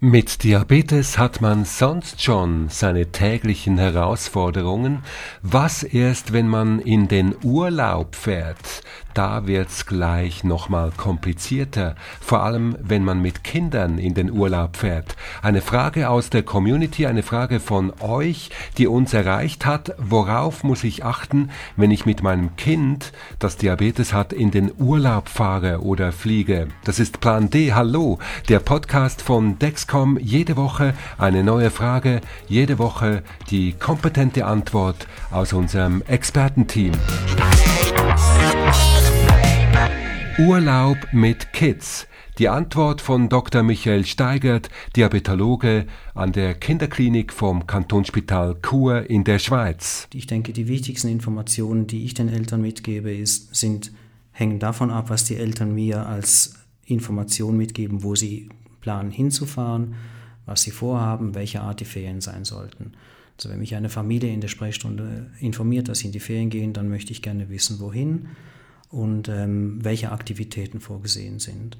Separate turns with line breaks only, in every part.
Mit Diabetes hat man sonst schon seine täglichen Herausforderungen. Was erst, wenn man in den Urlaub fährt? Da wird's gleich nochmal komplizierter, vor allem wenn man mit Kindern in den Urlaub fährt. Eine Frage aus der Community, eine Frage von euch, die uns erreicht hat. Worauf muss ich achten, wenn ich mit meinem Kind, das Diabetes hat, in den Urlaub fahre oder fliege? Das ist Plan D. Hallo, der Podcast von Dex Dexcom jede Woche eine neue Frage, jede Woche die kompetente Antwort aus unserem Expertenteam. Urlaub mit Kids. Die Antwort von Dr. Michael Steigert, Diabetologe an der Kinderklinik vom Kantonsspital Chur in der Schweiz.
Ich denke, die wichtigsten Informationen, die ich den Eltern mitgebe, ist, sind, hängen davon ab, was die Eltern mir als Information mitgeben, wo sie planen hinzufahren, was sie vorhaben, welche Art die Ferien sein sollten. Also wenn mich eine Familie in der Sprechstunde informiert, dass sie in die Ferien gehen, dann möchte ich gerne wissen, wohin und ähm, welche Aktivitäten vorgesehen sind.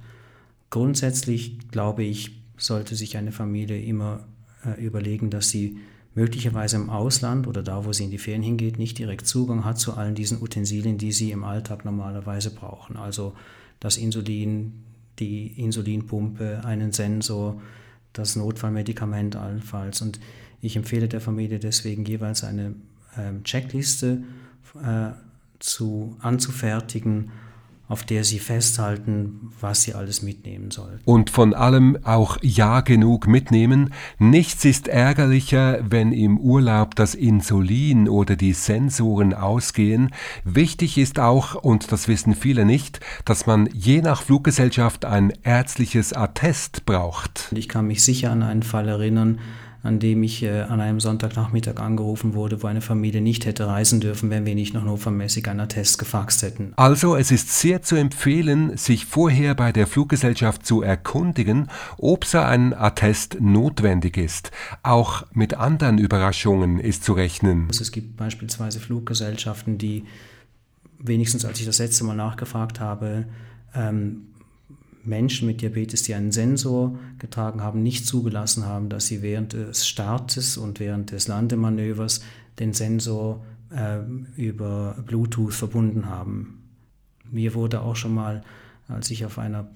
Grundsätzlich glaube ich, sollte sich eine Familie immer äh, überlegen, dass sie möglicherweise im Ausland oder da, wo sie in die Ferien hingeht, nicht direkt Zugang hat zu allen diesen Utensilien, die sie im Alltag normalerweise brauchen. Also das Insulin, die Insulinpumpe, einen Sensor, das Notfallmedikament allenfalls. Und ich empfehle der Familie deswegen jeweils eine ähm, Checkliste äh, zu, anzufertigen, auf der sie festhalten, was sie alles mitnehmen sollen.
Und von allem auch ja genug mitnehmen. Nichts ist ärgerlicher, wenn im Urlaub das Insulin oder die Sensoren ausgehen. Wichtig ist auch, und das wissen viele nicht, dass man je nach Fluggesellschaft ein ärztliches Attest braucht.
Ich kann mich sicher an einen Fall erinnern, an dem ich äh, an einem Sonntagnachmittag angerufen wurde, wo eine Familie nicht hätte reisen dürfen, wenn wir nicht noch notfallmäßig einen Attest gefaxt hätten.
Also es ist sehr zu empfehlen, sich vorher bei der Fluggesellschaft zu erkundigen, ob so ein Attest notwendig ist. Auch mit anderen Überraschungen ist zu rechnen.
Also es gibt beispielsweise Fluggesellschaften, die wenigstens als ich das letzte Mal nachgefragt habe, ähm, Menschen mit Diabetes, die einen Sensor getragen haben, nicht zugelassen haben, dass sie während des Startes und während des Landemanövers den Sensor äh, über Bluetooth verbunden haben. Mir wurde auch schon mal, als ich auf einer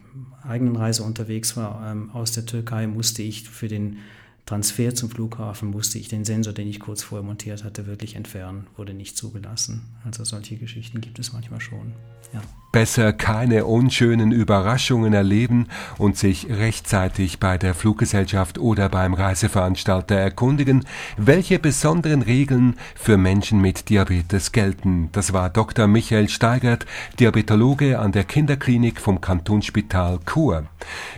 eigenen Reise unterwegs war, ähm, aus der Türkei, musste ich für den Transfer zum Flughafen musste ich den Sensor, den ich kurz vorher montiert hatte, wirklich entfernen, wurde nicht zugelassen. Also solche Geschichten gibt es manchmal schon. Ja.
Besser keine unschönen Überraschungen erleben und sich rechtzeitig bei der Fluggesellschaft oder beim Reiseveranstalter erkundigen, welche besonderen Regeln für Menschen mit Diabetes gelten. Das war Dr. Michael Steigert, Diabetologe an der Kinderklinik vom Kantonsspital Chur.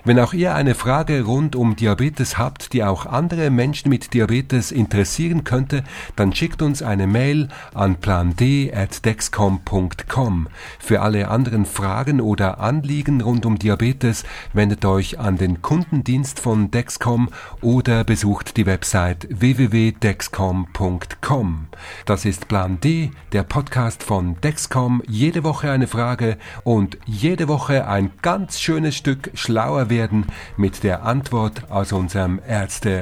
Wenn auch ihr eine Frage rund um Diabetes habt, die auch andere Menschen mit Diabetes interessieren könnte, dann schickt uns eine Mail an pland@dexcom.com. Für alle anderen Fragen oder Anliegen rund um Diabetes wendet euch an den Kundendienst von Dexcom oder besucht die Website www.dexcom.com. Das ist Plan D, der Podcast von Dexcom. Jede Woche eine Frage und jede Woche ein ganz schönes Stück schlauer werden mit der Antwort aus unserem